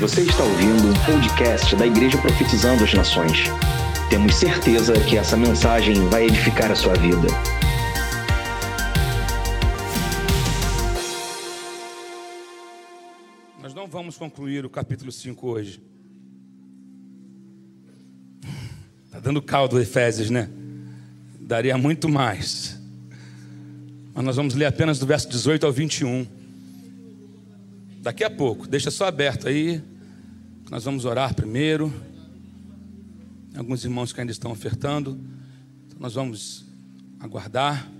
Você está ouvindo um podcast da Igreja Profetizando as Nações. Temos certeza que essa mensagem vai edificar a sua vida. Nós não vamos concluir o capítulo 5 hoje. Está dando caldo Efésios, né? Daria muito mais. Mas nós vamos ler apenas do verso 18 ao 21. Daqui a pouco, deixa só aberto aí. Nós vamos orar primeiro. Alguns irmãos que ainda estão ofertando. Então nós vamos aguardar.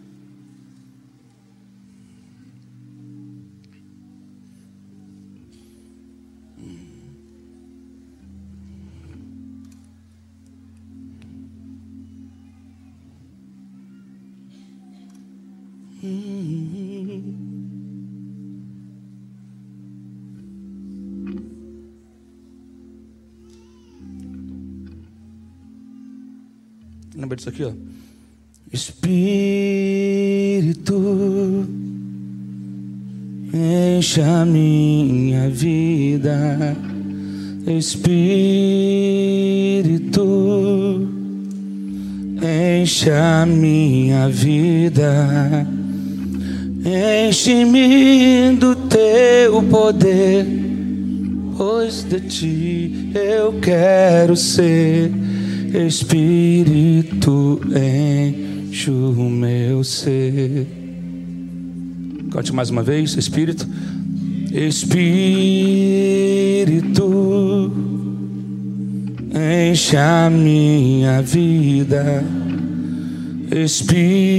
Lembra disso aqui, ó? Espírito, enche a minha vida. Espírito, enche a minha vida. Enche-me do teu poder, pois de ti eu quero ser. Espírito, enche o meu ser. Cante mais uma vez, Espírito. Espírito, enche a minha vida. Espírito,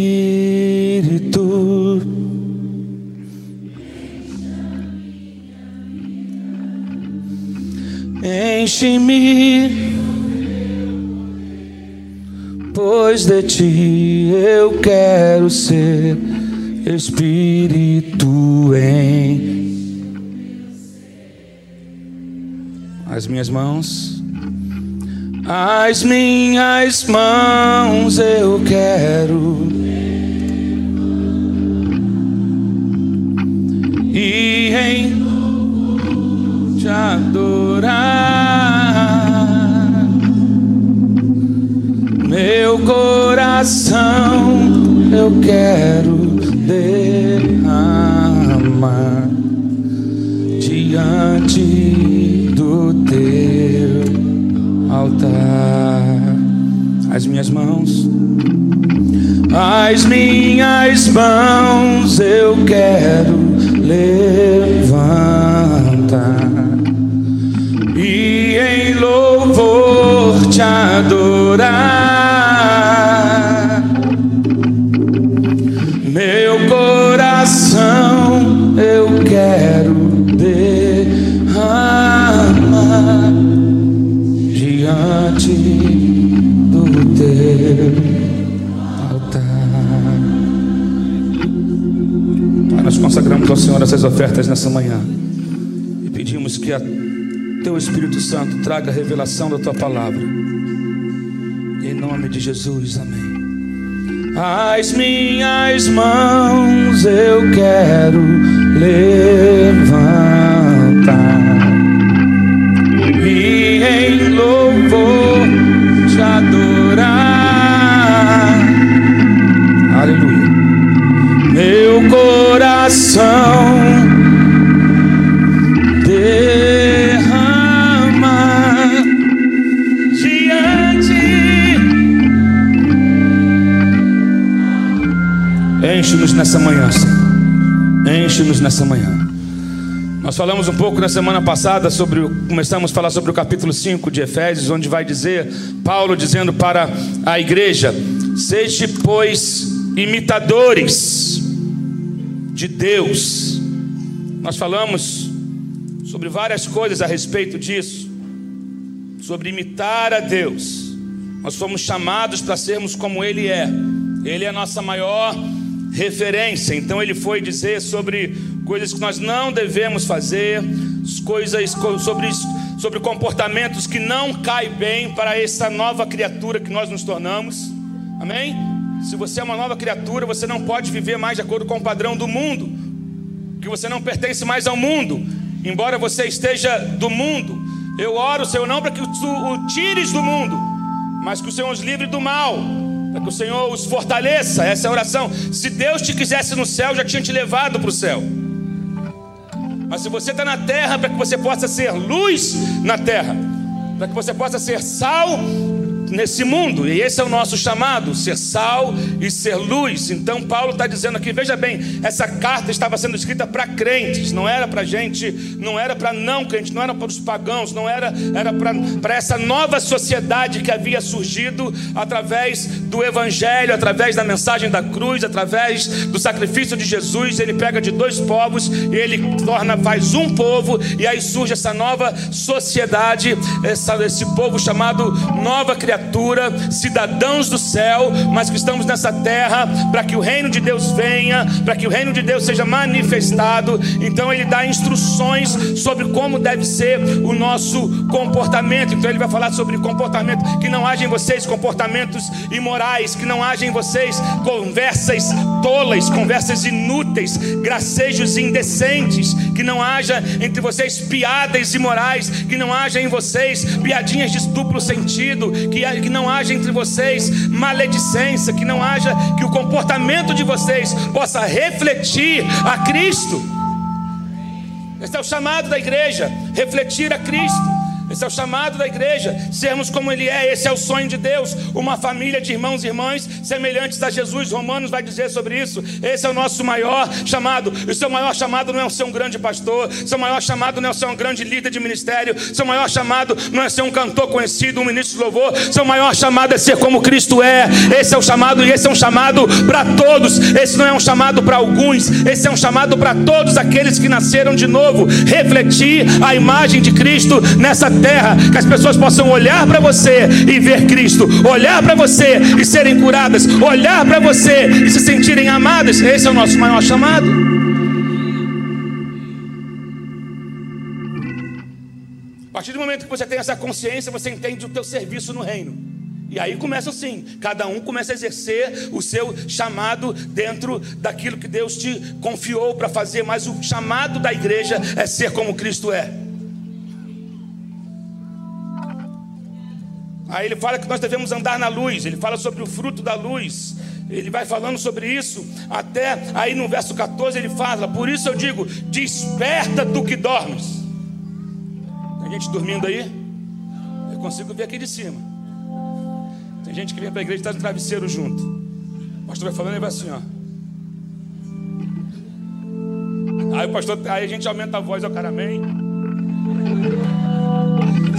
enche-me pois de ti eu quero ser espírito em as minhas mãos. As minhas mãos eu quero. E em te adorar meu coração eu quero derramar diante do teu altar. As minhas mãos, as minhas mãos eu quero levantar e em louvor te adorar. Ofertas nessa manhã e pedimos que a teu Espírito Santo traga a revelação da tua palavra. Em nome de Jesus, amém. As minhas mãos eu quero levantar Enche-nos nessa manhã, Senhor. Enche-nos nessa manhã. Nós falamos um pouco na semana passada sobre, começamos a falar sobre o capítulo 5 de Efésios, onde vai dizer, Paulo dizendo para a igreja: Sede, pois, imitadores de Deus. Nós falamos sobre várias coisas a respeito disso, sobre imitar a Deus. Nós fomos chamados para sermos como Ele é. Ele é a nossa maior referência. Então Ele foi dizer sobre coisas que nós não devemos fazer, coisas co- sobre, sobre comportamentos que não caem bem para essa nova criatura que nós nos tornamos. Amém? Se você é uma nova criatura, você não pode viver mais de acordo com o padrão do mundo, que você não pertence mais ao mundo. embora você esteja do mundo, eu oro, Senhor, não para que tu o tires do mundo, mas que o Senhor os livre do mal, para que o Senhor os fortaleça. Essa é a oração. Se Deus te quisesse no céu, já tinha te levado para o céu. Mas se você está na terra, para que você possa ser luz na terra, para que você possa ser sal nesse mundo, e esse é o nosso chamado: ser sal e ser luz. Então, Paulo está dizendo aqui, veja bem, essa carta estava sendo escrita para crentes, não era para gente, não era para não crentes, não era para os pagãos, não era, era para essa nova sociedade que havia surgido através do Evangelho, através da mensagem da cruz, através do sacrifício de Jesus. Ele pega de dois povos e ele torna, faz um povo, e aí surge essa nova sociedade, essa, esse povo chamado nova criatura cidadãos do céu, mas que estamos nessa terra para que o reino de Deus venha, para que o reino de Deus seja manifestado. Então ele dá instruções sobre como deve ser o nosso comportamento. Então ele vai falar sobre comportamento, que não haja em vocês comportamentos imorais, que não haja em vocês conversas tolas, conversas inúteis, gracejos indecentes, que não haja entre vocês piadas imorais, que não haja em vocês piadinhas de duplo sentido, que que não haja entre vocês maledicência, que não haja, que o comportamento de vocês possa refletir a Cristo. Esse é o chamado da igreja, refletir a Cristo. Esse é o chamado da igreja, sermos como Ele é, esse é o sonho de Deus, uma família de irmãos e irmãs semelhantes a Jesus. Romanos vai dizer sobre isso. Esse é o nosso maior chamado. O seu maior chamado não é ser um grande pastor, seu maior chamado não é ser um grande líder de ministério, seu maior chamado não é ser um cantor conhecido, um ministro de louvor, seu maior chamado é ser como Cristo é. Esse é o chamado e esse é um chamado para todos. Esse não é um chamado para alguns, esse é um chamado para todos aqueles que nasceram de novo. Refletir a imagem de Cristo nessa terra, que as pessoas possam olhar para você e ver Cristo, olhar para você e serem curadas, olhar para você e se sentirem amadas. Esse é o nosso maior chamado. A partir do momento que você tem essa consciência, você entende o teu serviço no reino. E aí começa assim, cada um começa a exercer o seu chamado dentro daquilo que Deus te confiou para fazer, mas o chamado da igreja é ser como Cristo é. Aí ele fala que nós devemos andar na luz, ele fala sobre o fruto da luz. Ele vai falando sobre isso, até aí no verso 14 ele fala: Por isso eu digo, desperta tu que dormes. Tem gente dormindo aí? Eu consigo ver aqui de cima. Tem gente que vem para a igreja e está no travesseiro junto. O pastor vai falando e vai assim, ó. Aí o pastor, aí a gente aumenta a voz, ó, cara, amém.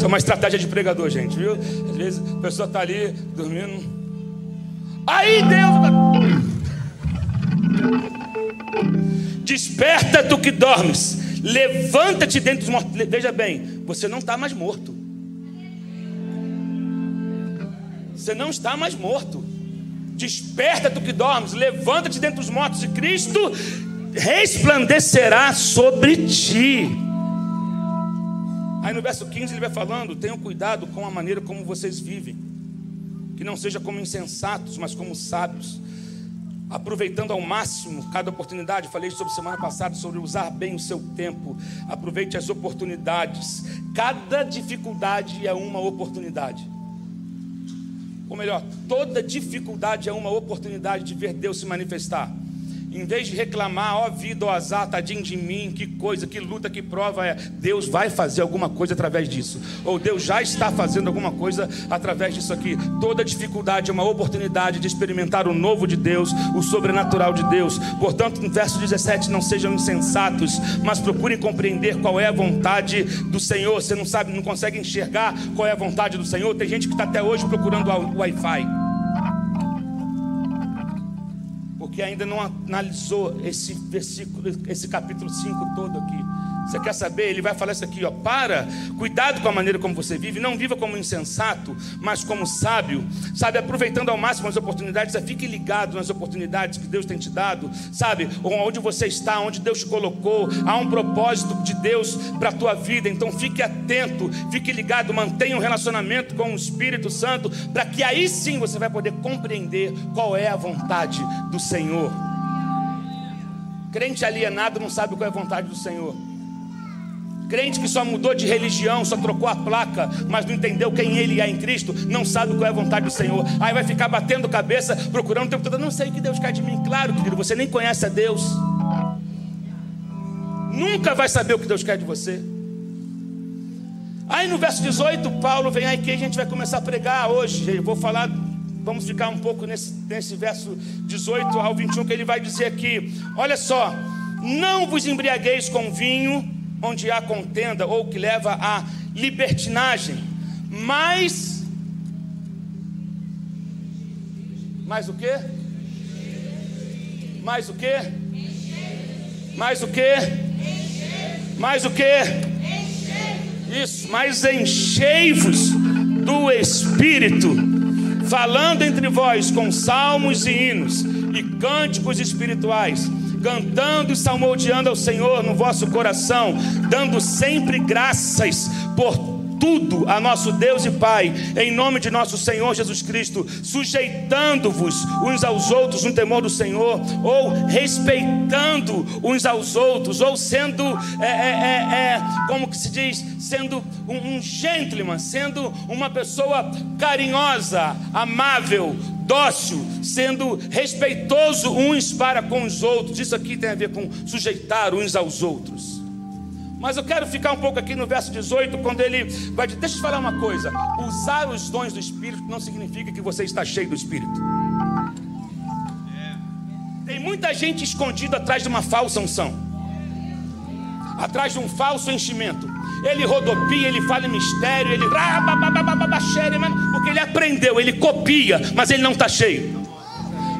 É uma estratégia de pregador, gente, viu? Às vezes a pessoa está ali dormindo. Aí Deus. Desperta tu que dormes. Levanta-te dentro dos mortos. Veja bem, você não está mais morto. Você não está mais morto. Desperta tu que dormes. Levanta-te dentro dos mortos. E Cristo resplandecerá sobre ti. Aí no verso 15 ele vai falando: tenham cuidado com a maneira como vocês vivem, que não seja como insensatos, mas como sábios, aproveitando ao máximo cada oportunidade. Falei sobre semana passada sobre usar bem o seu tempo. Aproveite as oportunidades. Cada dificuldade é uma oportunidade. Ou melhor, toda dificuldade é uma oportunidade de ver Deus se manifestar. Em vez de reclamar, ó vida, ó azar, tadinho de mim, que coisa, que luta, que prova é. Deus vai fazer alguma coisa através disso. Ou Deus já está fazendo alguma coisa através disso aqui. Toda dificuldade é uma oportunidade de experimentar o novo de Deus, o sobrenatural de Deus. Portanto, no verso 17, não sejam insensatos, mas procurem compreender qual é a vontade do Senhor. Você não sabe, não consegue enxergar qual é a vontade do Senhor. Tem gente que está até hoje procurando o Wi-Fi. Que ainda não analisou esse versículo, esse capítulo 5 todo aqui. Você quer saber? Ele vai falar isso aqui, ó. Para, cuidado com a maneira como você vive. Não viva como insensato, mas como sábio. Sabe, aproveitando ao máximo as oportunidades. Fique ligado nas oportunidades que Deus tem te dado. Sabe, onde você está, onde Deus te colocou. Há um propósito de Deus para a tua vida. Então fique atento, fique ligado, mantenha um relacionamento com o Espírito Santo, para que aí sim você vai poder compreender qual é a vontade do Senhor. Crente alienado não sabe qual é a vontade do Senhor. Crente que só mudou de religião, só trocou a placa, mas não entendeu quem ele é em Cristo, não sabe qual é a vontade do Senhor. Aí vai ficar batendo cabeça, procurando o tempo todo. Não sei o que Deus quer de mim. Claro, querido, você nem conhece a Deus. Nunca vai saber o que Deus quer de você. Aí no verso 18, Paulo vem aqui, a gente vai começar a pregar hoje. Eu vou falar, vamos ficar um pouco nesse, nesse verso 18 ao 21, que ele vai dizer aqui: olha só, não vos embriagueis com vinho onde há contenda ou que leva à libertinagem, mas mais o que? Mais o que? Mais o que? Mais o que? Isso, mas enchei-vos do Espírito, falando entre vós com salmos e hinos e cânticos espirituais cantando e salmodiando ao Senhor no vosso coração, dando sempre graças por tudo a nosso Deus e Pai, em nome de nosso Senhor Jesus Cristo, sujeitando-vos uns aos outros no temor do Senhor, ou respeitando uns aos outros, ou sendo, é, é, é, é como que se diz, sendo um, um gentleman, sendo uma pessoa carinhosa, amável, dócil, sendo respeitoso uns para com os outros. Isso aqui tem a ver com sujeitar uns aos outros. Mas eu quero ficar um pouco aqui no verso 18, quando ele vai dizer: Deixa eu te falar uma coisa. Usar os dons do Espírito não significa que você está cheio do Espírito. Tem muita gente escondida atrás de uma falsa unção, atrás de um falso enchimento. Ele rodopia, ele fala em mistério, ele. Porque ele aprendeu, ele copia, mas ele não está cheio.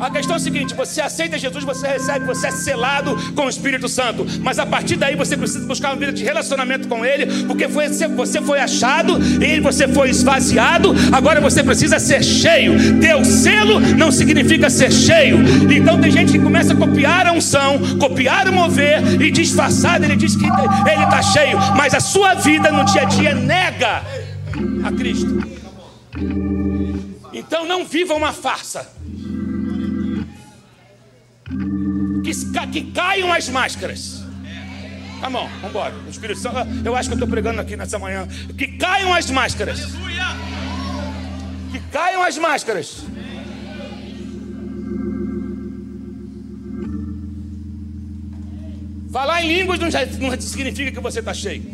A questão é a seguinte: você aceita Jesus, você recebe, você é selado com o Espírito Santo. Mas a partir daí você precisa buscar uma vida de relacionamento com Ele, porque foi, você foi achado, e você foi esvaziado. Agora você precisa ser cheio. Ter o selo não significa ser cheio. Então tem gente que começa a copiar a unção, copiar o mover e disfarçado ele diz que ele está cheio, mas a sua vida no dia a dia nega a Cristo. Então não viva uma farsa que, que caiam as máscaras. Tá bom, vamos embora. O Espírito Santo, eu acho que eu estou pregando aqui nessa manhã. Que caiam as máscaras. Que caiam as máscaras. Falar em línguas não, não significa que você está cheio.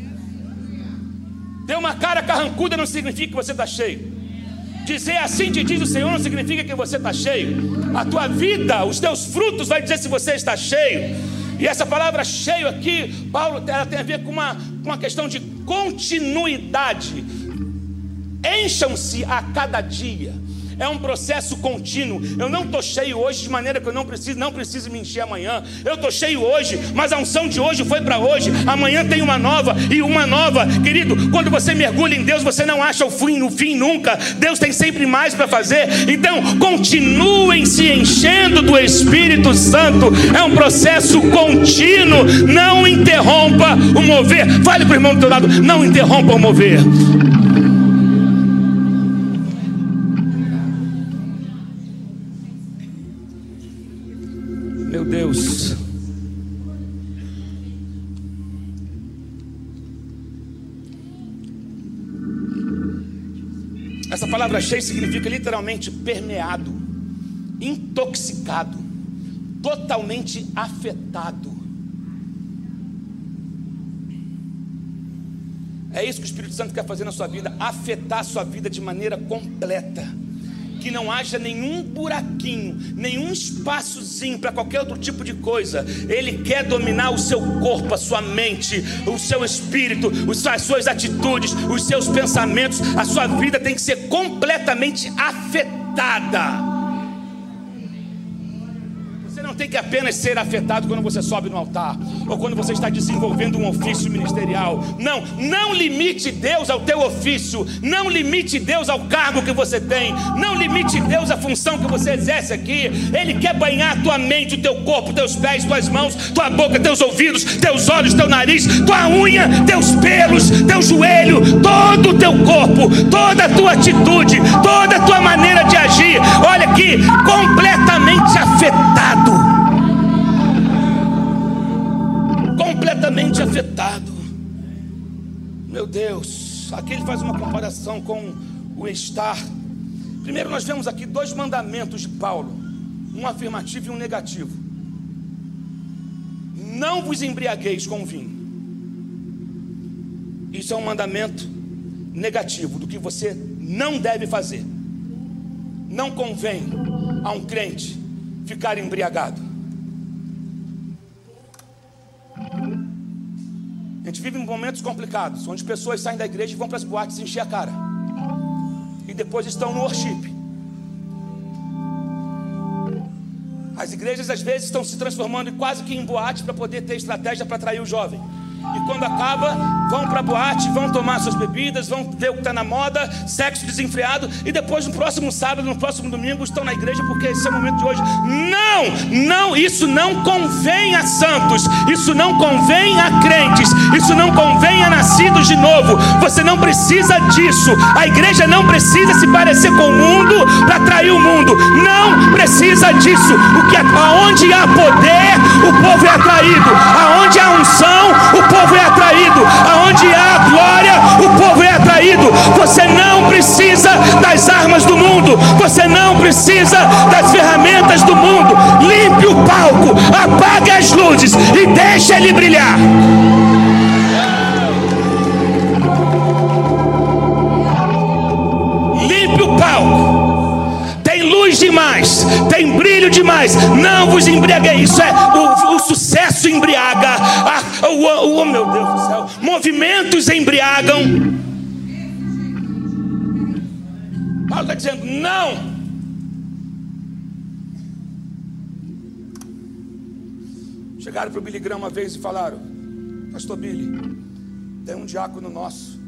Ter uma cara carrancuda não significa que você está cheio. Dizer assim te diz o Senhor não significa que você está cheio. A tua vida, os teus frutos, vai dizer se você está cheio. E essa palavra cheio aqui, Paulo, ela tem a ver com uma, com uma questão de continuidade. Encham-se a cada dia é um processo contínuo. Eu não estou cheio hoje de maneira que eu não preciso, não preciso me encher amanhã. Eu estou cheio hoje, mas a unção de hoje foi para hoje. Amanhã tem uma nova e uma nova, querido. Quando você mergulha em Deus, você não acha o fim, o fim nunca. Deus tem sempre mais para fazer. Então, continuem se enchendo do Espírito Santo. É um processo contínuo. Não interrompa o mover. Fale para o irmão do teu lado, não interrompa o mover. Palavra cheio significa literalmente permeado, intoxicado, totalmente afetado. É isso que o Espírito Santo quer fazer na sua vida, afetar a sua vida de maneira completa que não haja nenhum buraquinho, nenhum espaçozinho para qualquer outro tipo de coisa. Ele quer dominar o seu corpo, a sua mente, o seu espírito, as suas atitudes, os seus pensamentos. A sua vida tem que ser completamente afetada não tem que apenas ser afetado quando você sobe no altar ou quando você está desenvolvendo um ofício ministerial. Não, não limite Deus ao teu ofício, não limite Deus ao cargo que você tem, não limite Deus à função que você exerce aqui. Ele quer banhar tua mente, o teu corpo, teus pés, tuas mãos, tua boca, teus ouvidos, teus olhos, teu nariz, tua unha, teus pelos, teu joelho, todo o teu corpo, toda a tua atitude, toda a tua maneira de agir. Olha aqui, completamente afetado afetado. Meu Deus, aqui ele faz uma comparação com o estar. Primeiro, nós vemos aqui dois mandamentos de Paulo: um afirmativo e um negativo. Não vos embriagueis com vinho. Isso é um mandamento negativo do que você não deve fazer. Não convém a um crente ficar embriagado. A gente vive momentos complicados, onde pessoas saem da igreja e vão para as boates encher a cara. E depois estão no worship. As igrejas às vezes estão se transformando quase que em boate para poder ter estratégia para atrair o jovem. E quando acaba, vão para boate, vão tomar suas bebidas, vão ver o que está na moda, sexo desenfreado, e depois no próximo sábado, no próximo domingo, estão na igreja porque esse é o momento de hoje. Não, não, isso não convém a santos, isso não convém a crentes, isso não convém a nascidos de novo. Você não precisa disso. A igreja não precisa se parecer com o mundo para atrair o mundo. Não precisa disso. O que é, aonde há poder, o povo é atraído. Aonde há unção, o povo é atraído. Aonde há glória, o povo é atraído. Você não precisa das armas do mundo. Você não precisa das ferramentas do mundo. Limpe o palco, apague as luzes e deixe ele brilhar. Limpe o palco luz demais, brilho demais. Não vos embriagueis. Isso é o, o sucesso embriaga. Ah, o, o, meu Deus do céu. Movimentos embriagam. Paulo está dizendo: não. Chegaram para o Billy Graham uma vez e falaram: Pastor Billy, tem um diácono nosso,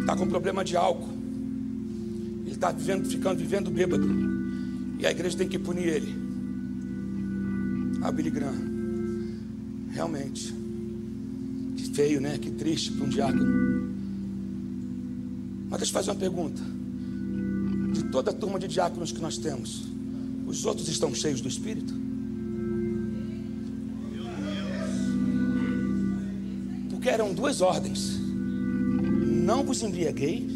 está com problema de álcool está vivendo, ficando vivendo bêbado. E a igreja tem que punir ele. Ah, Billy Graham. Realmente. Que feio, né? Que triste para um diácono. Mas deixa eu fazer uma pergunta. De toda a turma de diáconos que nós temos, os outros estão cheios do Espírito? Porque eram duas ordens: não vos embriagueis,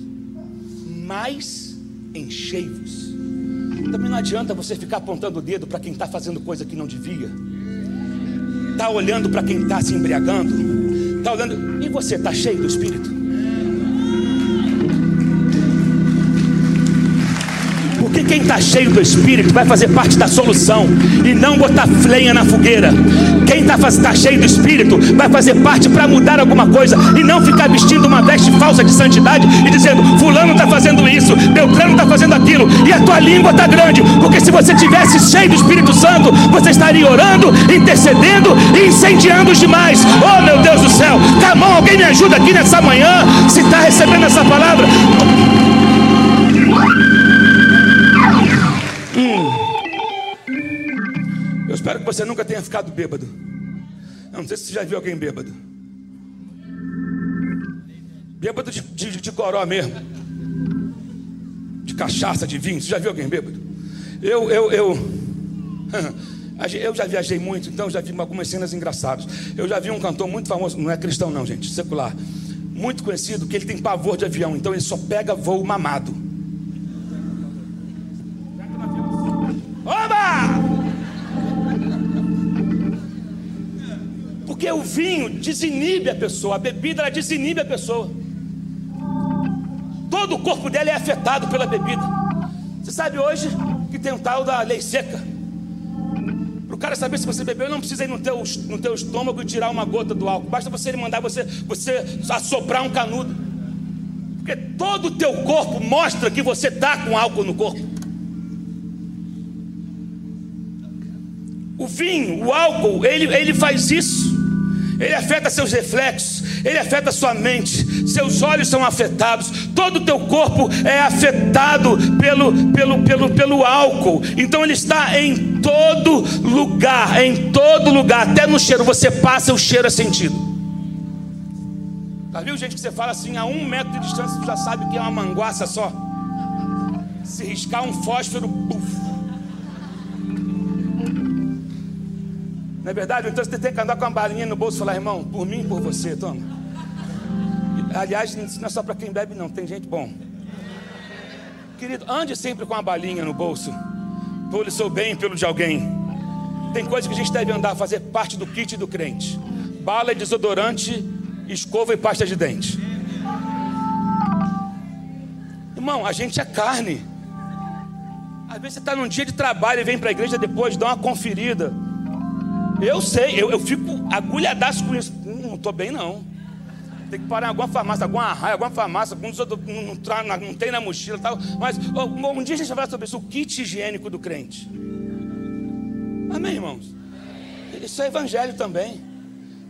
mas enchei-vos. Também não adianta você ficar apontando o dedo para quem está fazendo coisa que não devia. Está olhando para quem está se embriagando. Está olhando. E você está cheio do Espírito? Porque quem está cheio do Espírito vai fazer parte da solução e não botar lenha na fogueira. Quem está tá cheio do Espírito vai fazer parte para mudar alguma coisa e não ficar vestindo uma veste falsa de santidade e dizendo: Fulano está fazendo isso, Beltrano está fazendo aquilo, e a tua língua está grande. Porque se você tivesse cheio do Espírito Santo, você estaria orando, intercedendo e incendiando os demais. Oh meu Deus do céu, tá bom, alguém me ajuda aqui nessa manhã? Se está recebendo essa palavra. Que você nunca tenha ficado bêbado. Eu não sei se você já viu alguém bêbado. Bêbado de, de, de goró mesmo. De cachaça, de vinho. Você já viu alguém bêbado? Eu, eu, eu. Eu já viajei muito, então já vi algumas cenas engraçadas. Eu já vi um cantor muito famoso, não é cristão, não, gente, secular. Muito conhecido, que ele tem pavor de avião, então ele só pega voo mamado. O vinho desinibe a pessoa, a bebida ela desinibe a pessoa. Todo o corpo dela é afetado pela bebida. Você sabe hoje que tem um tal da lei seca. Para o cara saber se você bebeu, não precisa ir no teu, no teu estômago e tirar uma gota do álcool. Basta você mandar você, você assoprar um canudo. Porque todo o teu corpo mostra que você está com álcool no corpo. O vinho, o álcool, ele, ele faz isso ele afeta seus reflexos, ele afeta sua mente, seus olhos são afetados, todo o teu corpo é afetado pelo, pelo, pelo, pelo álcool. Então ele está em todo lugar, em todo lugar, até no cheiro. Você passa, o cheiro é sentido. Já viu gente que você fala assim, a um metro de distância, você já sabe que é uma manguaça só? Se riscar um fósforo, puf. Não é verdade? Então você tem que andar com uma balinha no bolso e falar, irmão, por mim e por você, toma. aliás, não é só para quem bebe, não, tem gente bom. Querido, ande sempre com uma balinha no bolso, pelo seu bem, pelo de alguém. Tem coisa que a gente deve andar, fazer parte do kit do crente: bala, desodorante, escova e pasta de dente. Irmão, a gente é carne. Às vezes você está num dia de trabalho e vem para a igreja depois, dá uma conferida. Eu sei, eu, eu fico agulhadaço com isso. Hum, não estou bem, não. Tem que parar em alguma farmácia, alguma raia, alguma farmácia, algum não, não, não, tem na mochila tal. Mas um dia a gente vai falar sobre isso, o kit higiênico do crente. Amém, irmãos? Isso é evangelho também.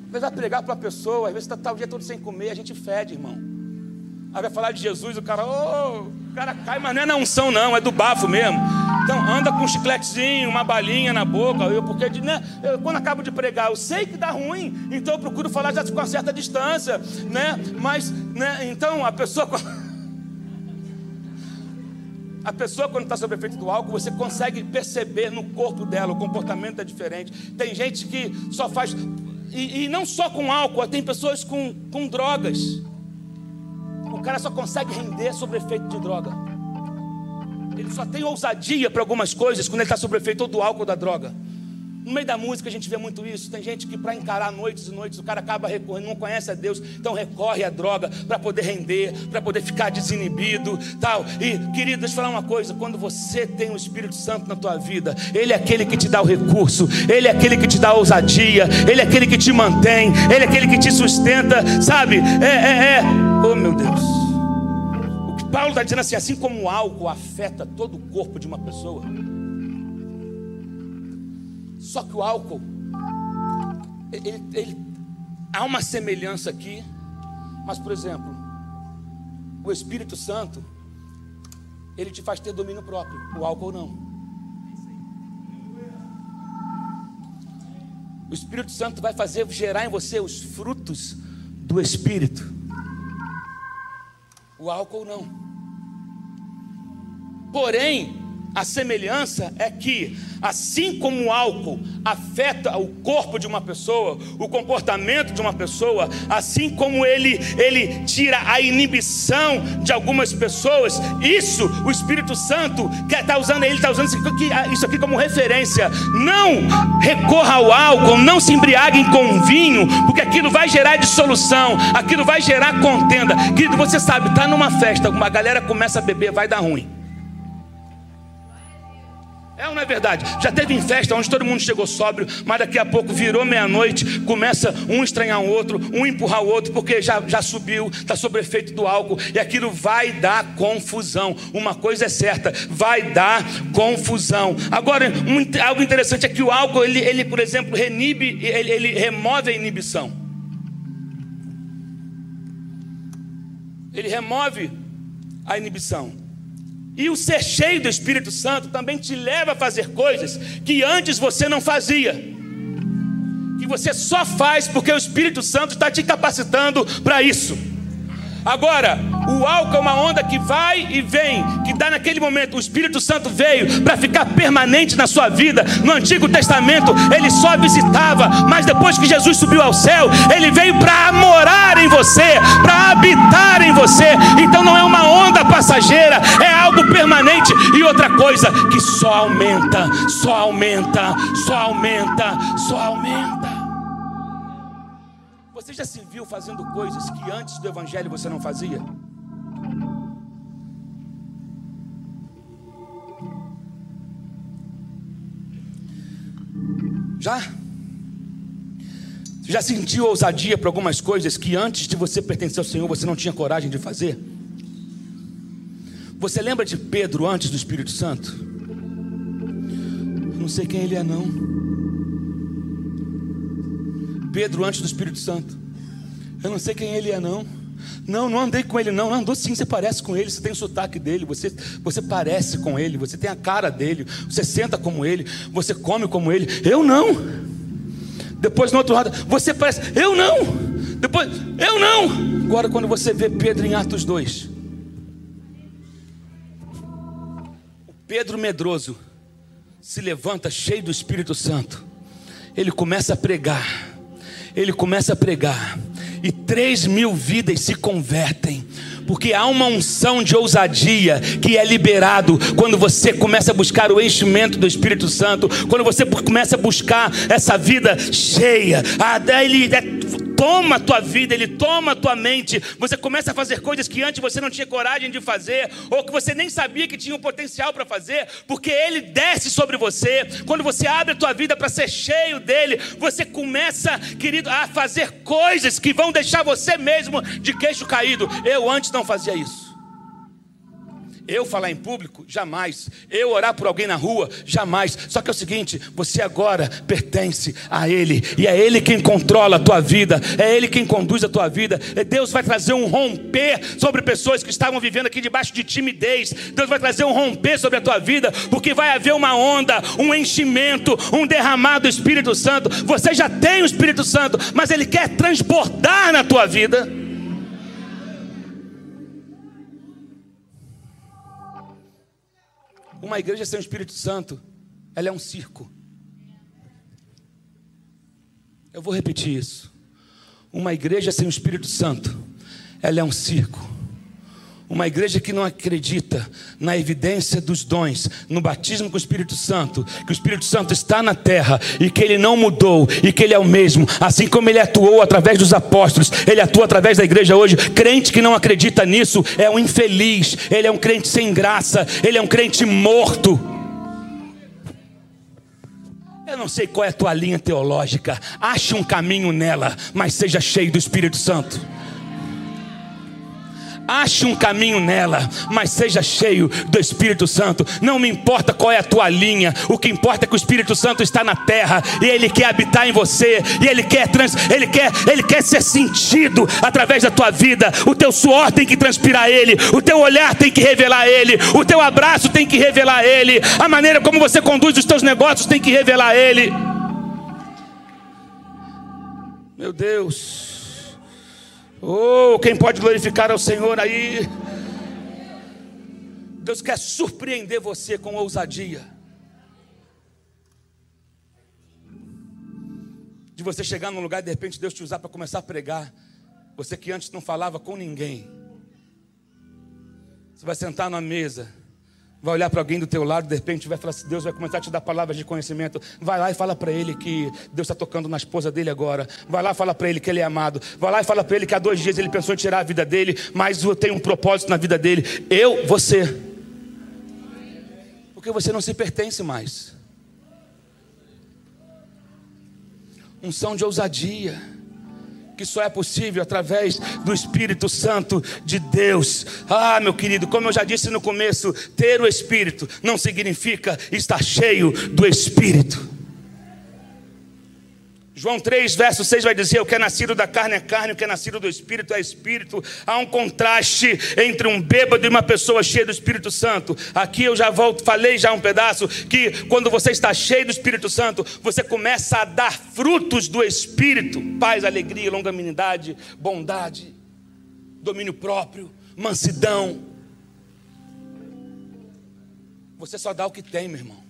Às vezes vai pregar para a pessoa, às vezes está tá o dia todo sem comer, a gente fede, irmão. Aí vai falar de Jesus, o cara, oh, o cara cai, mas não é na unção, não, é do bafo mesmo. Então anda com um chicletezinho, uma balinha na boca, eu, porque né, eu, quando acabo de pregar, eu sei que dá ruim, então eu procuro falar já com uma certa distância, né? Mas, né, então a pessoa. A pessoa, quando está sob efeito do álcool, você consegue perceber no corpo dela, o comportamento é diferente. Tem gente que só faz. E, e não só com álcool, tem pessoas com, com drogas cara só consegue render sob efeito de droga. Ele só tem ousadia para algumas coisas quando ele está sob efeito do álcool ou da droga. No meio da música a gente vê muito isso. Tem gente que para encarar noites e noites o cara acaba recorrendo, não conhece a Deus, então recorre à droga para poder render, para poder ficar desinibido, tal. E querido, deixa eu falar uma coisa, quando você tem o Espírito Santo na tua vida, ele é aquele que te dá o recurso, ele é aquele que te dá a ousadia, ele é aquele que te mantém, ele é aquele que te sustenta, sabe? É, é, é. Oh, meu Deus. Paulo está dizendo assim, assim como o álcool afeta todo o corpo de uma pessoa, só que o álcool, ele, ele, há uma semelhança aqui, mas, por exemplo, o Espírito Santo, ele te faz ter domínio próprio, o álcool não. O Espírito Santo vai fazer gerar em você os frutos do Espírito. O álcool não. Porém, a semelhança é que, assim como o álcool afeta o corpo de uma pessoa, o comportamento de uma pessoa, assim como ele, ele tira a inibição de algumas pessoas, isso o Espírito Santo está usando, ele está usando isso aqui, isso aqui como referência. Não recorra ao álcool, não se embriaguem com vinho, porque aquilo vai gerar dissolução, aquilo vai gerar contenda. Querido, você sabe, está numa festa, uma galera começa a beber, vai dar ruim. É ou não é verdade? Já teve em festa onde todo mundo chegou sóbrio, mas daqui a pouco virou meia-noite, começa um estranhar o outro, um empurrar o outro, porque já, já subiu, está sob efeito do álcool, e aquilo vai dar confusão. Uma coisa é certa, vai dar confusão. Agora, um, algo interessante é que o álcool, ele, ele por exemplo, renibe, ele, ele remove a inibição. Ele remove a inibição. E o ser cheio do Espírito Santo também te leva a fazer coisas que antes você não fazia. Que você só faz porque o Espírito Santo está te capacitando para isso. Agora, o álcool é uma onda que vai e vem, que dá naquele momento. O Espírito Santo veio para ficar permanente na sua vida. No Antigo Testamento, ele só visitava, mas depois que Jesus subiu ao céu, ele veio para morar em você, para habitar em você. Então não é uma onda passageira, é algo permanente. E outra coisa que só aumenta, só aumenta, só aumenta, só aumenta. Já se viu fazendo coisas que antes do Evangelho você não fazia? Já? Já sentiu ousadia para algumas coisas que antes de você pertencer ao Senhor você não tinha coragem de fazer? Você lembra de Pedro antes do Espírito Santo? Não sei quem ele é, não. Pedro antes do Espírito Santo. Eu não sei quem ele é, não. Não, não andei com ele, não. Não andou sim, você parece com ele, você tem o sotaque dele, você, você parece com ele, você tem a cara dele, você senta como ele, você come como ele. Eu não. Depois no outro lado, você parece, eu não. Depois, eu não. Agora, quando você vê Pedro em Atos 2, o Pedro medroso se levanta cheio do Espírito Santo, ele começa a pregar ele começa a pregar. E 3 mil vidas se convertem. Porque há uma unção de ousadia que é liberado quando você começa a buscar o enchimento do Espírito Santo, quando você começa a buscar essa vida cheia. Ah, ele é toma a tua vida, ele toma a tua mente. Você começa a fazer coisas que antes você não tinha coragem de fazer, ou que você nem sabia que tinha um potencial para fazer, porque ele desce sobre você. Quando você abre a tua vida para ser cheio dele, você começa, querido, a fazer coisas que vão deixar você mesmo de queixo caído. Eu antes não fazia isso. Eu falar em público? Jamais. Eu orar por alguém na rua? Jamais. Só que é o seguinte: você agora pertence a Ele, e é Ele quem controla a tua vida, é Ele quem conduz a tua vida. É Deus vai trazer um romper sobre pessoas que estavam vivendo aqui debaixo de timidez. Deus vai trazer um romper sobre a tua vida, porque vai haver uma onda, um enchimento, um derramar do Espírito Santo. Você já tem o Espírito Santo, mas Ele quer transportar na tua vida. Uma igreja sem o Espírito Santo, ela é um circo. Eu vou repetir isso. Uma igreja sem o Espírito Santo, ela é um circo. Uma igreja que não acredita na evidência dos dons, no batismo com o Espírito Santo, que o Espírito Santo está na terra e que ele não mudou e que ele é o mesmo, assim como ele atuou através dos apóstolos, ele atua através da igreja hoje. Crente que não acredita nisso é um infeliz, ele é um crente sem graça, ele é um crente morto. Eu não sei qual é a tua linha teológica, ache um caminho nela, mas seja cheio do Espírito Santo. Ache um caminho nela, mas seja cheio do Espírito Santo. Não me importa qual é a tua linha, o que importa é que o Espírito Santo está na terra e ele quer habitar em você, e ele quer trans, ele quer, ele quer ser sentido através da tua vida. O teu suor tem que transpirar ele, o teu olhar tem que revelar ele, o teu abraço tem que revelar ele, a maneira como você conduz os teus negócios tem que revelar ele. Meu Deus. Oh, quem pode glorificar ao Senhor aí? Deus quer surpreender você com ousadia. De você chegar num lugar e de repente Deus te usar para começar a pregar. Você que antes não falava com ninguém. Você vai sentar na mesa vai olhar para alguém do teu lado, de repente vai falar assim, Deus vai começar a te dar palavras de conhecimento. Vai lá e fala para ele que Deus está tocando na esposa dele agora. Vai lá e fala para ele que ele é amado. Vai lá e fala para ele que há dois dias ele pensou em tirar a vida dele, mas eu tenho um propósito na vida dele. Eu, você. Porque você não se pertence mais. Unção de ousadia que só é possível através do Espírito Santo de Deus. Ah, meu querido, como eu já disse no começo, ter o Espírito não significa estar cheio do Espírito. João 3, verso 6 vai dizer: O que é nascido da carne é carne, o que é nascido do espírito é espírito. Há um contraste entre um bêbado e uma pessoa cheia do Espírito Santo. Aqui eu já volto, falei já um pedaço que quando você está cheio do Espírito Santo, você começa a dar frutos do Espírito: paz, alegria, longanimidade, bondade, domínio próprio, mansidão. Você só dá o que tem, meu irmão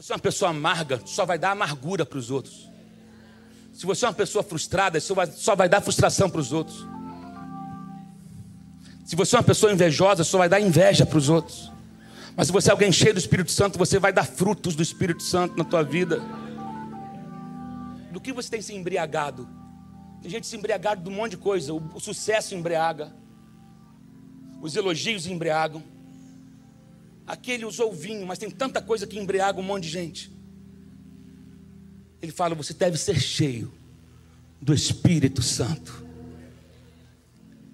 você é uma pessoa amarga, só vai dar amargura para os outros. Se você é uma pessoa frustrada, só vai, dar frustração para os outros. Se você é uma pessoa invejosa, só vai dar inveja para os outros. Mas se você é alguém cheio do Espírito Santo, você vai dar frutos do Espírito Santo na tua vida. Do que você tem se embriagado? Tem gente se embriagado de um monte de coisa. O sucesso embriaga. Os elogios embriagam. Aquele usou vinho, mas tem tanta coisa que embriaga um monte de gente. Ele fala: você deve ser cheio do Espírito Santo.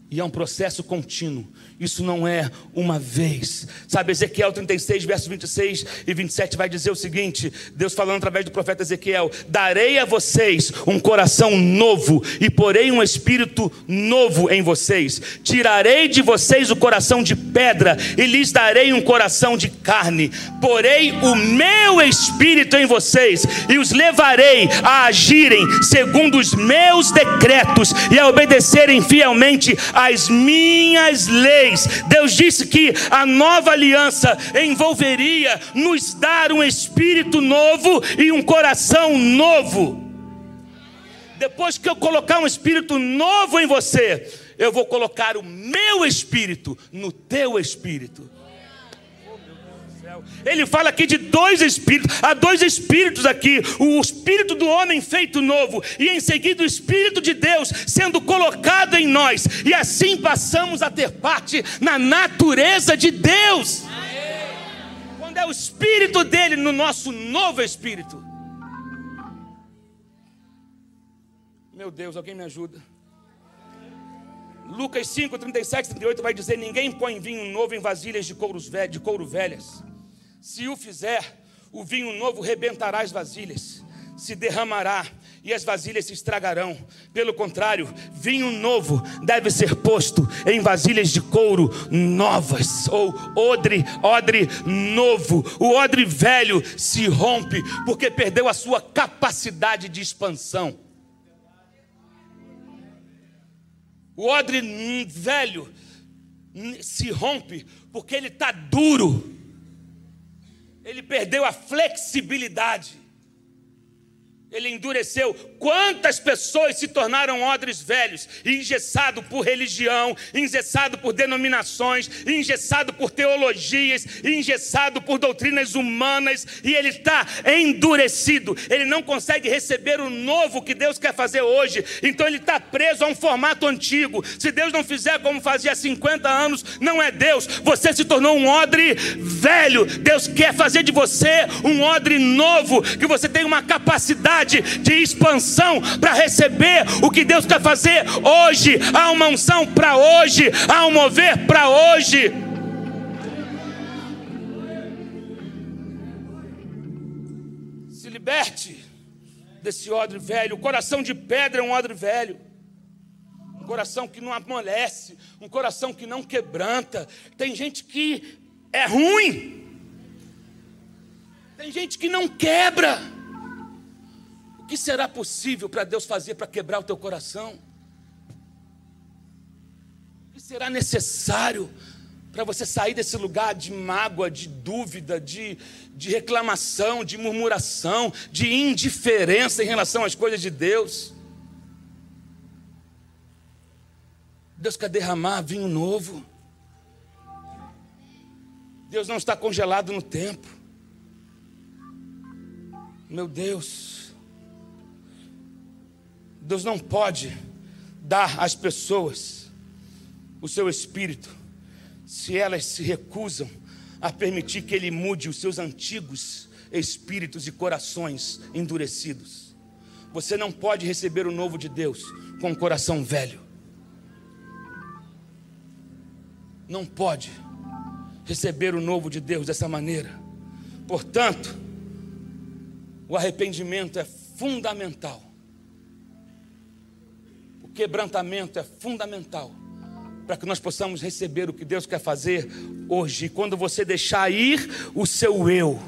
E é um processo contínuo. Isso não é uma vez. Sabe, Ezequiel 36, versos 26 e 27 vai dizer o seguinte: Deus falando através do profeta Ezequiel: Darei a vocês um coração novo e porei um espírito novo em vocês. Tirarei de vocês o coração de pedra e lhes darei um coração de carne. Porei o meu espírito em vocês e os levarei a agirem segundo os meus decretos e a obedecerem fielmente às minhas leis Deus disse que a nova aliança envolveria nos dar um espírito novo e um coração novo. depois que eu colocar um espírito novo em você, eu vou colocar o meu espírito no teu espírito. Ele fala aqui de dois espíritos, há dois espíritos aqui: o espírito do homem feito novo, e em seguida o espírito de Deus sendo colocado em nós, e assim passamos a ter parte na natureza de Deus. Quando é o espírito dele no nosso novo espírito. Meu Deus, alguém me ajuda. Lucas 5, 37, 38 vai dizer: Ninguém põe vinho novo em vasilhas de, de couro velhas. Se o fizer, o vinho novo rebentará as vasilhas, se derramará e as vasilhas se estragarão. Pelo contrário, vinho novo deve ser posto em vasilhas de couro novas, ou odre, odre novo. O odre velho se rompe porque perdeu a sua capacidade de expansão. O odre velho se rompe porque ele está duro. Ele perdeu a flexibilidade ele endureceu. Quantas pessoas se tornaram odres velhos, engessado por religião, engessado por denominações, engessado por teologias, engessado por doutrinas humanas, e ele está endurecido. Ele não consegue receber o novo que Deus quer fazer hoje. Então ele está preso a um formato antigo. Se Deus não fizer como fazia há 50 anos, não é Deus. Você se tornou um odre velho. Deus quer fazer de você um odre novo, que você tem uma capacidade de expansão para receber o que Deus quer fazer hoje. Há uma unção para hoje, há um mover para hoje. Se liberte desse odre velho. O coração de pedra é um odre velho. Um coração que não amolece, um coração que não quebranta. Tem gente que é ruim. Tem gente que não quebra. O que será possível para Deus fazer para quebrar o teu coração? O que será necessário para você sair desse lugar de mágoa, de dúvida, de, de reclamação, de murmuração, de indiferença em relação às coisas de Deus? Deus quer derramar vinho novo. Deus não está congelado no tempo. Meu Deus. Deus não pode dar às pessoas o seu espírito se elas se recusam a permitir que Ele mude os seus antigos espíritos e corações endurecidos. Você não pode receber o novo de Deus com um coração velho. Não pode receber o novo de Deus dessa maneira. Portanto, o arrependimento é fundamental quebrantamento é fundamental para que nós possamos receber o que Deus quer fazer hoje. Quando você deixar ir o seu eu,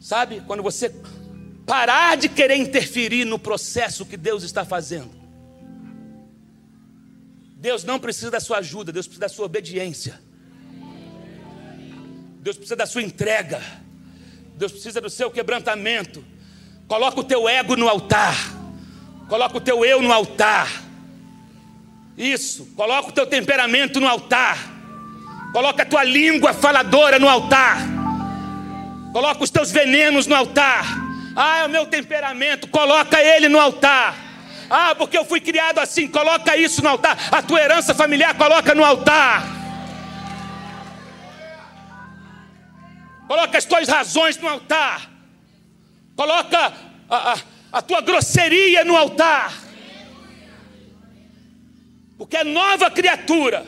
sabe? Quando você parar de querer interferir no processo que Deus está fazendo. Deus não precisa da sua ajuda, Deus precisa da sua obediência. Deus precisa da sua entrega. Deus precisa do seu quebrantamento. Coloca o teu ego no altar. Coloca o teu eu no altar. Isso, coloca o teu temperamento no altar. Coloca a tua língua faladora no altar. Coloca os teus venenos no altar. Ah, é o meu temperamento, coloca ele no altar. Ah, porque eu fui criado assim, coloca isso no altar. A tua herança familiar, coloca no altar. Coloca as tuas razões no altar. Coloca a, a a tua grosseria no altar. Porque é nova criatura.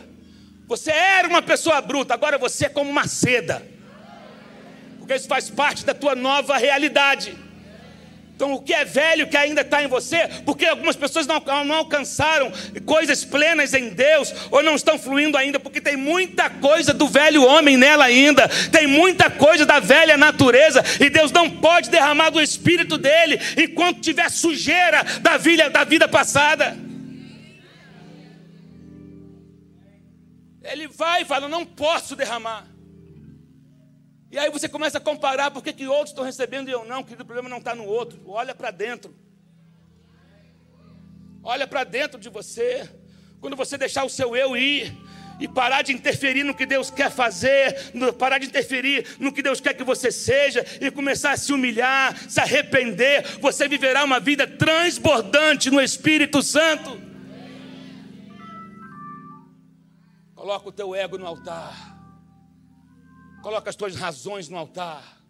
Você era uma pessoa bruta, agora você é como uma seda. Porque isso faz parte da tua nova realidade. Então, o que é velho que ainda está em você, porque algumas pessoas não, não, alcançaram coisas plenas em Deus, ou não estão fluindo ainda, porque tem muita coisa do velho homem nela ainda, tem muita coisa da velha natureza, e Deus não pode derramar do espírito dele enquanto tiver sujeira da vida, da vida passada. Ele vai e fala: Não posso derramar. E aí você começa a comparar por que, que outros estão recebendo e eu não, que o problema não está no outro. Olha para dentro. Olha para dentro de você. Quando você deixar o seu eu ir e parar de interferir no que Deus quer fazer, parar de interferir no que Deus quer que você seja e começar a se humilhar, se arrepender, você viverá uma vida transbordante no Espírito Santo. Coloca o teu ego no altar. Coloca as tuas razões no altar.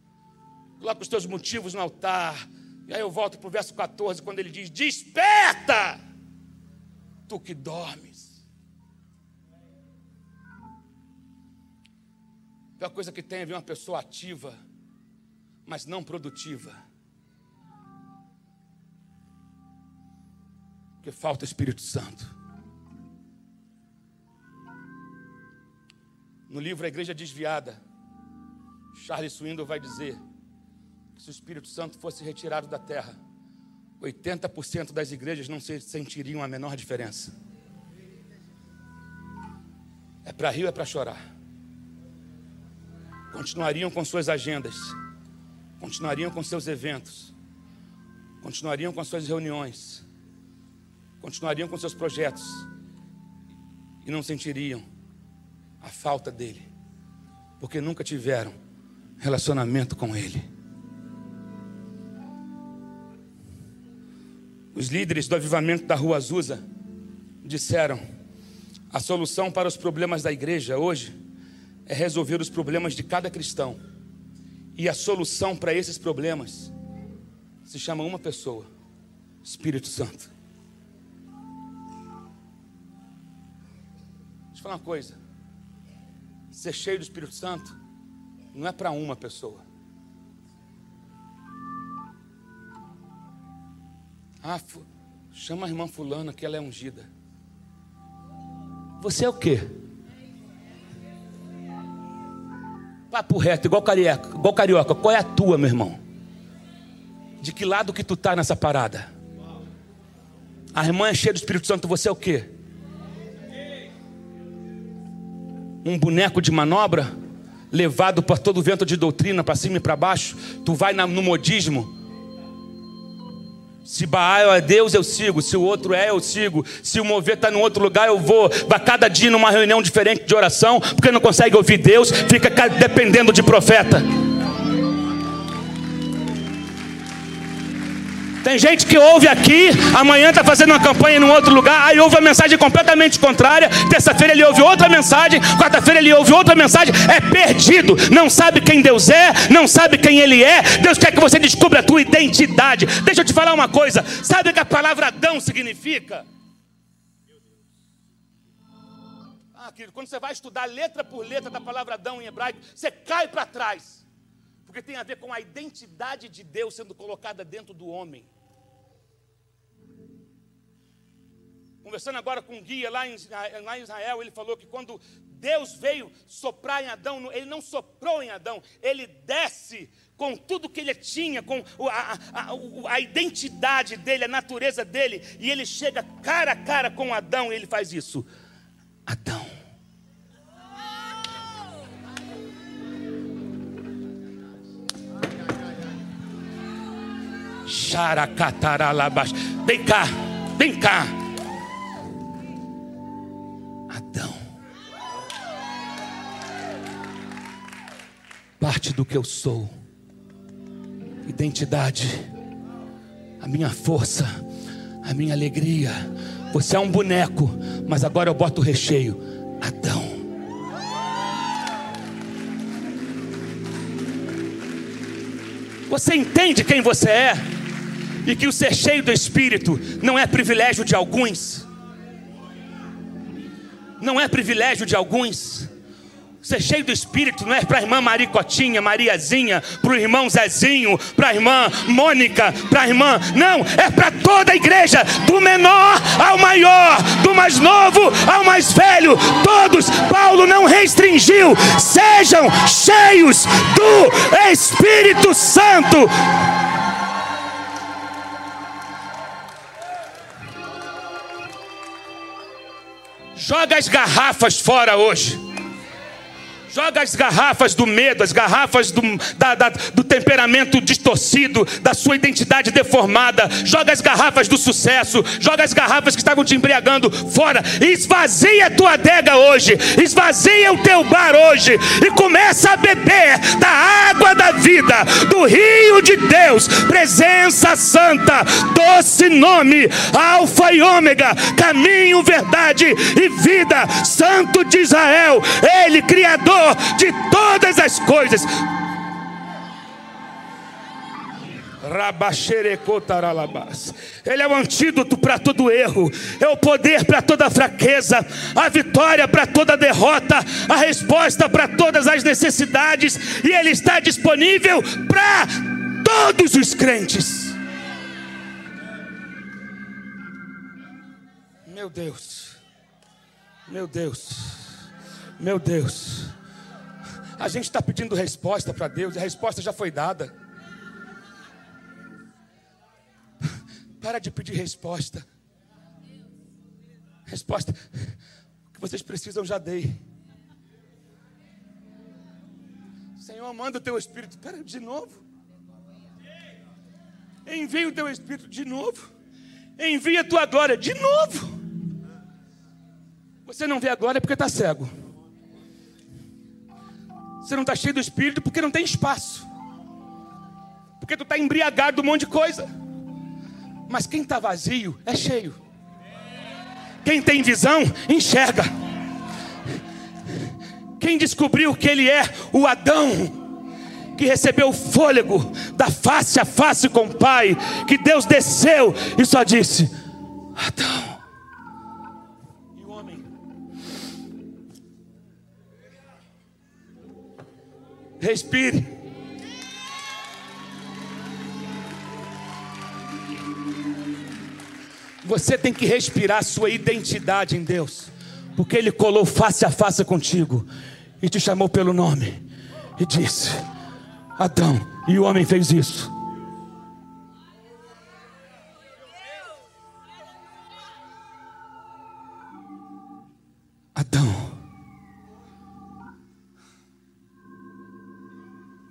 Coloca os teus motivos no altar. E aí eu volto para o verso 14, quando ele diz: Desperta, tu que dormes. A pior coisa que tem é ver uma pessoa ativa, mas não produtiva. Porque falta o Espírito Santo. No livro A Igreja Desviada, Charles Swindoll vai dizer que se o Espírito Santo fosse retirado da terra, 80% das igrejas não se sentiriam a menor diferença. É para rir é para chorar? Continuariam com suas agendas, continuariam com seus eventos, continuariam com suas reuniões, continuariam com seus projetos e não sentiriam a falta dele, porque nunca tiveram relacionamento com ele. Os líderes do avivamento da Rua Azusa disseram: a solução para os problemas da igreja hoje é resolver os problemas de cada cristão. E a solução para esses problemas se chama uma pessoa: Espírito Santo. Deixa eu falar uma coisa. Ser cheio do Espírito Santo não é para uma pessoa. Ah, chama a irmã fulana que ela é ungida. Você é o quê? Papo reto, igual carioca, igual carioca. Qual é a tua, meu irmão? De que lado que tu tá nessa parada? A irmã é cheia do Espírito Santo, você é o quê? Um boneco de manobra? Levado por todo vento de doutrina, para cima e para baixo? Tu vai no modismo? Se Baal é Deus, eu sigo. Se o outro é, eu sigo. Se o mover está em outro lugar, eu vou. Vai cada dia numa reunião diferente de oração, porque não consegue ouvir Deus, fica dependendo de profeta. Tem gente que ouve aqui, amanhã está fazendo uma campanha em um outro lugar, aí ouve a mensagem completamente contrária, terça-feira ele ouve outra mensagem, quarta-feira ele ouve outra mensagem, é perdido, não sabe quem Deus é, não sabe quem Ele é, Deus quer que você descubra a tua identidade. Deixa eu te falar uma coisa, sabe o que a palavra Adão significa? Ah, querido, quando você vai estudar letra por letra da palavra Adão em hebraico, você cai para trás porque tem a ver com a identidade de Deus sendo colocada dentro do homem. Conversando agora com um guia lá em, lá em Israel, ele falou que quando Deus veio soprar em Adão, ele não soprou em Adão, ele desce com tudo que ele tinha, com a, a, a, identidade dele, a natureza dele, e ele chega cara a cara com Adão e ele faz isso. Adão. Vem cá, vem cá. Adão. Parte do que eu sou. Identidade. A minha força. A minha alegria. Você é um boneco, mas agora eu boto o recheio. Adão. Você entende quem você é? E que o ser cheio do Espírito não é privilégio de alguns. Não é privilégio de alguns. Ser cheio do Espírito não é para a irmã Maricotinha, Mariazinha, para o irmão Zezinho, para a irmã Mônica, para a irmã. Não, é para toda a igreja, do menor ao maior, do mais novo ao mais velho. Todos, Paulo não restringiu. Sejam cheios do Espírito Santo. Joga as garrafas fora hoje. Joga as garrafas do medo, as garrafas do, da, da, do temperamento distorcido, da sua identidade deformada. Joga as garrafas do sucesso, joga as garrafas que estavam te embriagando fora. Esvazia a tua adega hoje, esvazia o teu bar hoje e começa a beber da água da vida, do rio de Deus, presença santa, doce nome, Alfa e Ômega, caminho, verdade e vida, Santo de Israel, Ele, Criador de todas as coisas. Ele é o antídoto para todo erro, é o poder para toda fraqueza, a vitória para toda derrota, a resposta para todas as necessidades, e Ele está disponível para todos os crentes. Meu Deus, meu Deus, meu Deus. A gente está pedindo resposta para Deus, a resposta já foi dada. Para de pedir resposta. Resposta. O que vocês precisam, já dei. Senhor, manda o teu Espírito. Espera, de novo. Envia o teu Espírito de novo. Envia a tua glória de novo. Você não vê a glória porque está cego. Você não está cheio do Espírito porque não tem espaço. Porque tu está embriagado de um monte de coisa. Mas quem está vazio é cheio. Quem tem visão, enxerga. Quem descobriu que ele é o Adão, que recebeu o fôlego da face a face com o Pai, que Deus desceu e só disse: Adão. Respire. Você tem que respirar sua identidade em Deus, porque Ele colou face a face contigo e te chamou pelo nome e disse: Adão, e o homem fez isso. Adão,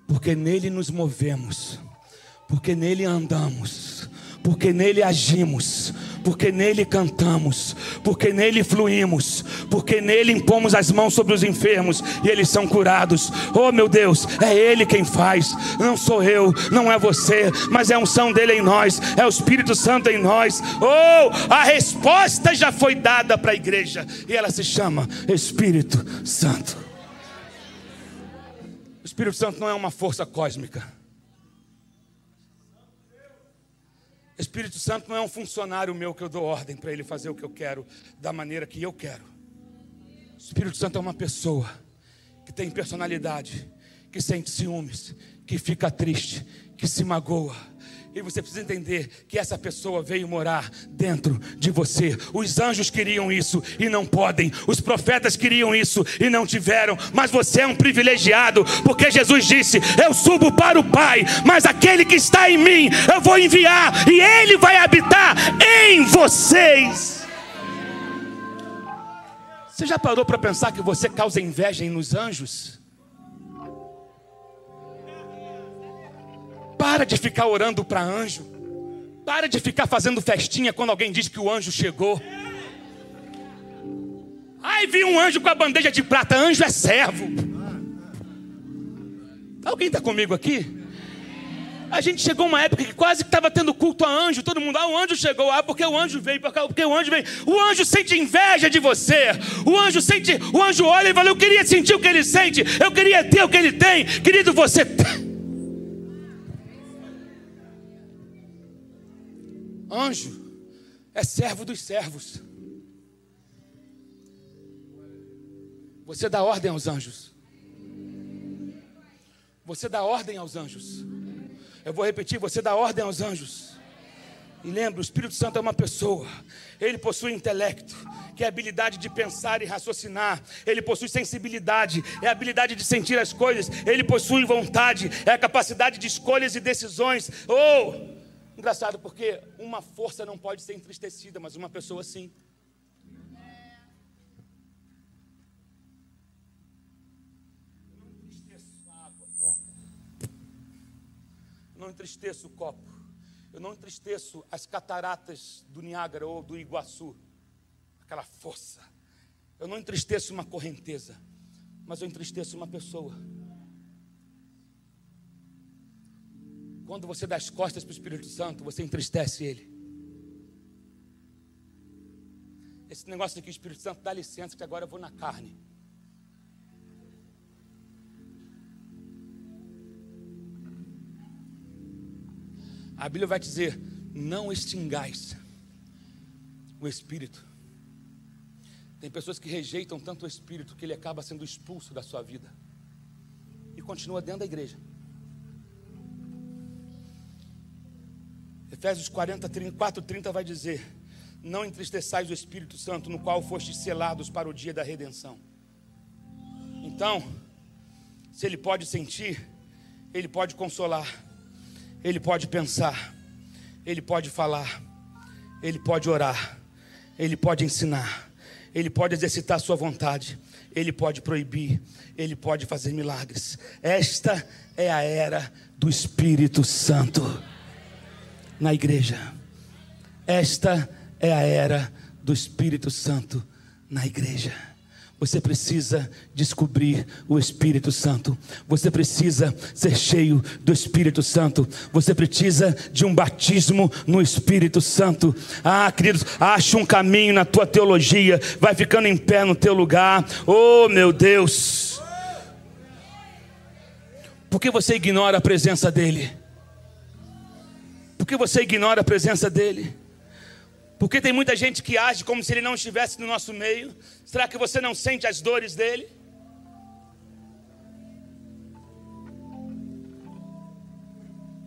porque nele nos movemos, porque nele andamos, porque nele agimos, porque nele cantamos, porque nele fluímos, porque nele impomos as mãos sobre os enfermos e eles são curados. Oh meu Deus, é Ele quem faz, não sou eu, não é você, mas é a unção dele em nós, é o Espírito Santo em nós. Oh, a resposta já foi dada para a igreja e ela se chama Espírito Santo. Espírito Santo não é uma força cósmica. Espírito Santo não é um funcionário meu que eu dou ordem para ele fazer o que eu quero, da maneira que eu quero. Espírito Santo é uma pessoa que tem personalidade, que sente ciúmes, que fica triste, que se magoa e você precisa entender que essa pessoa veio morar dentro de você. Os anjos queriam isso e não podem. Os profetas queriam isso e não tiveram. Mas você é um privilegiado, porque Jesus disse: Eu subo para o Pai, mas aquele que está em mim, eu vou enviar e ele vai habitar em vocês. Você já parou para pensar que você causa inveja nos anjos? Para de ficar orando para anjo. Para de ficar fazendo festinha quando alguém diz que o anjo chegou. Ai, vi um anjo com a bandeja de prata. Anjo é servo. Alguém está comigo aqui? A gente chegou uma época que quase estava tendo culto a anjo. Todo mundo, ah, o anjo chegou. Ah, porque o anjo veio, porque o anjo veio. O anjo sente inveja de você. O anjo sente, o anjo olha e fala: Eu queria sentir o que ele sente. Eu queria ter o que ele tem. Querido, você tem. Anjo é servo dos servos. Você dá ordem aos anjos. Você dá ordem aos anjos. Eu vou repetir: você dá ordem aos anjos. E lembra, o Espírito Santo é uma pessoa. Ele possui intelecto, que é a habilidade de pensar e raciocinar. Ele possui sensibilidade, é a habilidade de sentir as coisas. Ele possui vontade, é a capacidade de escolhas e decisões. Oh! Engraçado porque uma força não pode ser entristecida, mas uma pessoa sim. Eu não entristeço o copo. Eu não entristeço as cataratas do Niágara ou do Iguaçu. Aquela força. Eu não entristeço uma correnteza, mas eu entristeço uma pessoa. Quando você dá as costas para o Espírito Santo, você entristece ele. Esse negócio aqui, o Espírito Santo dá licença, que agora eu vou na carne. A Bíblia vai dizer: não extingais o Espírito. Tem pessoas que rejeitam tanto o Espírito que ele acaba sendo expulso da sua vida e continua dentro da igreja. Efésios 40, 34, 30 vai dizer: Não entristeçais o Espírito Santo, no qual fostes selados para o dia da redenção. Então, se ele pode sentir, ele pode consolar, ele pode pensar, ele pode falar, ele pode orar, ele pode ensinar, ele pode exercitar sua vontade, ele pode proibir, ele pode fazer milagres. Esta é a era do Espírito Santo na igreja. Esta é a era do Espírito Santo na igreja. Você precisa descobrir o Espírito Santo. Você precisa ser cheio do Espírito Santo. Você precisa de um batismo no Espírito Santo. Ah, queridos, acha um caminho na tua teologia. Vai ficando em pé no teu lugar. Oh, meu Deus. Por que você ignora a presença dEle? Que você ignora a presença dEle? Porque tem muita gente que age como se Ele não estivesse no nosso meio. Será que você não sente as dores dEle?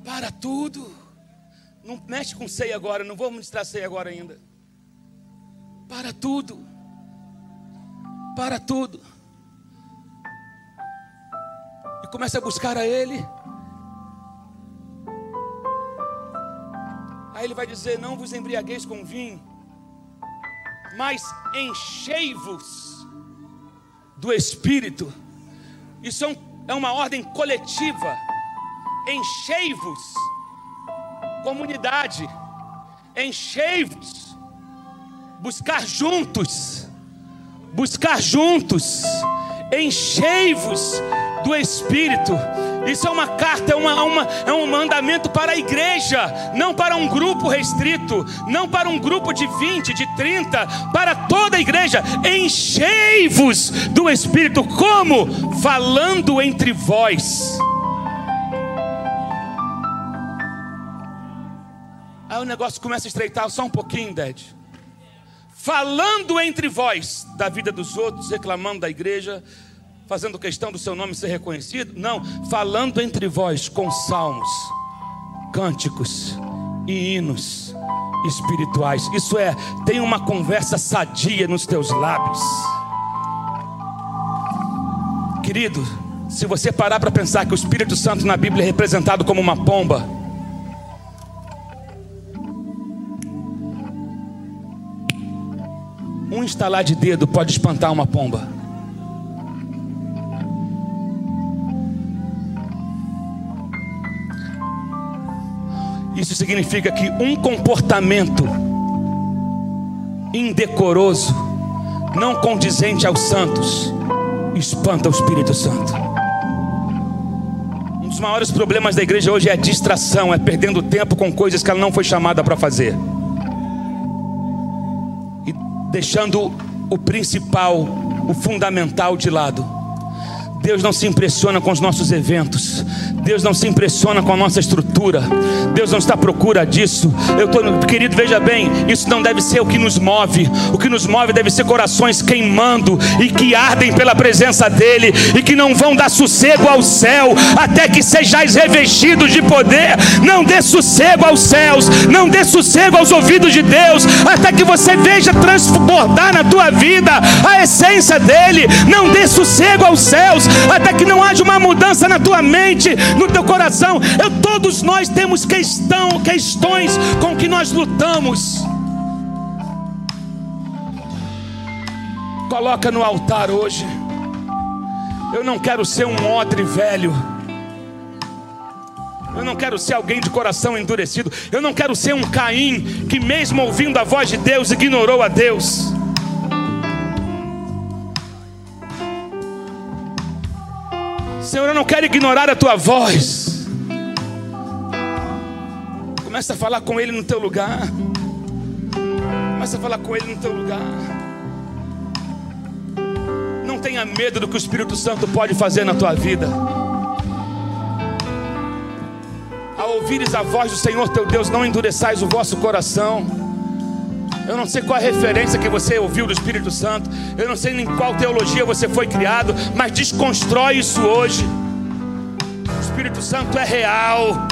Para tudo. Não mexe com ceia agora, não vou ministrar ceia agora ainda. Para tudo. Para tudo. E comece a buscar a Ele. Aí ele vai dizer: Não vos embriagueis com vinho, mas enchei-vos do Espírito. Isso é uma ordem coletiva. Enchei-vos, comunidade, enchei-vos, buscar juntos, buscar juntos, enchei-vos do Espírito. Isso é uma carta, é, uma, uma, é um mandamento para a igreja, não para um grupo restrito, não para um grupo de 20, de 30, para toda a igreja. Enchei-vos do Espírito, como? Falando entre vós. Aí o negócio começa a estreitar só um pouquinho, Dad. Falando entre vós da vida dos outros, reclamando da igreja, fazendo questão do seu nome ser reconhecido. Não, falando entre vós com salmos, cânticos e hinos espirituais. Isso é, tem uma conversa sadia nos teus lábios. Querido, se você parar para pensar que o Espírito Santo na Bíblia é representado como uma pomba, um estalar de dedo pode espantar uma pomba. Isso significa que um comportamento indecoroso, não condizente aos santos, espanta o Espírito Santo. Um dos maiores problemas da igreja hoje é a distração, é perdendo tempo com coisas que ela não foi chamada para fazer. E deixando o principal, o fundamental de lado. Deus não se impressiona com os nossos eventos. Deus não se impressiona com a nossa estrutura. Deus não está à procura disso. Eu tô, querido, veja bem, isso não deve ser o que nos move. O que nos move deve ser corações queimando e que ardem pela presença dele e que não vão dar sossego ao céu até que sejais revestidos de poder. Não dê sossego aos céus, não dê sossego aos ouvidos de Deus até que você veja transbordar na tua vida a essência dele. Não dê sossego aos céus até que não haja uma mudança na tua mente, no teu coração. Eu, todos nós temos questão, questões com que nós lutamos. Coloca no altar hoje. Eu não quero ser um odre velho. Eu não quero ser alguém de coração endurecido. Eu não quero ser um Caim que, mesmo ouvindo a voz de Deus, ignorou a Deus. Senhor, eu não quero ignorar a tua voz. Começa a falar com Ele no teu lugar. Começa a falar com Ele no teu lugar. Não tenha medo do que o Espírito Santo pode fazer na tua vida. Ao ouvires a voz do Senhor teu Deus, não endureçais o vosso coração. Eu não sei qual a referência que você ouviu do Espírito Santo. Eu não sei em qual teologia você foi criado, mas desconstrói isso hoje. O Espírito Santo é real.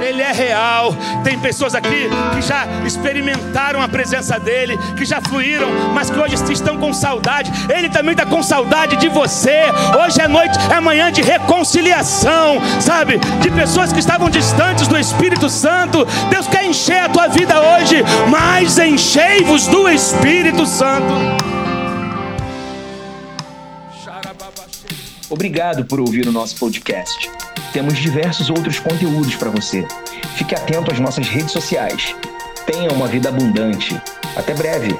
Ele é real. Tem pessoas aqui que já experimentaram a presença dele, que já fluíram, mas que hoje estão com saudade. Ele também está com saudade de você. Hoje é noite, é manhã de reconciliação, sabe? De pessoas que estavam distantes do Espírito Santo. Deus quer encher a tua vida hoje, mas enchei-vos do Espírito Santo. Obrigado por ouvir o nosso podcast. Temos diversos outros conteúdos para você. Fique atento às nossas redes sociais. Tenha uma vida abundante. Até breve!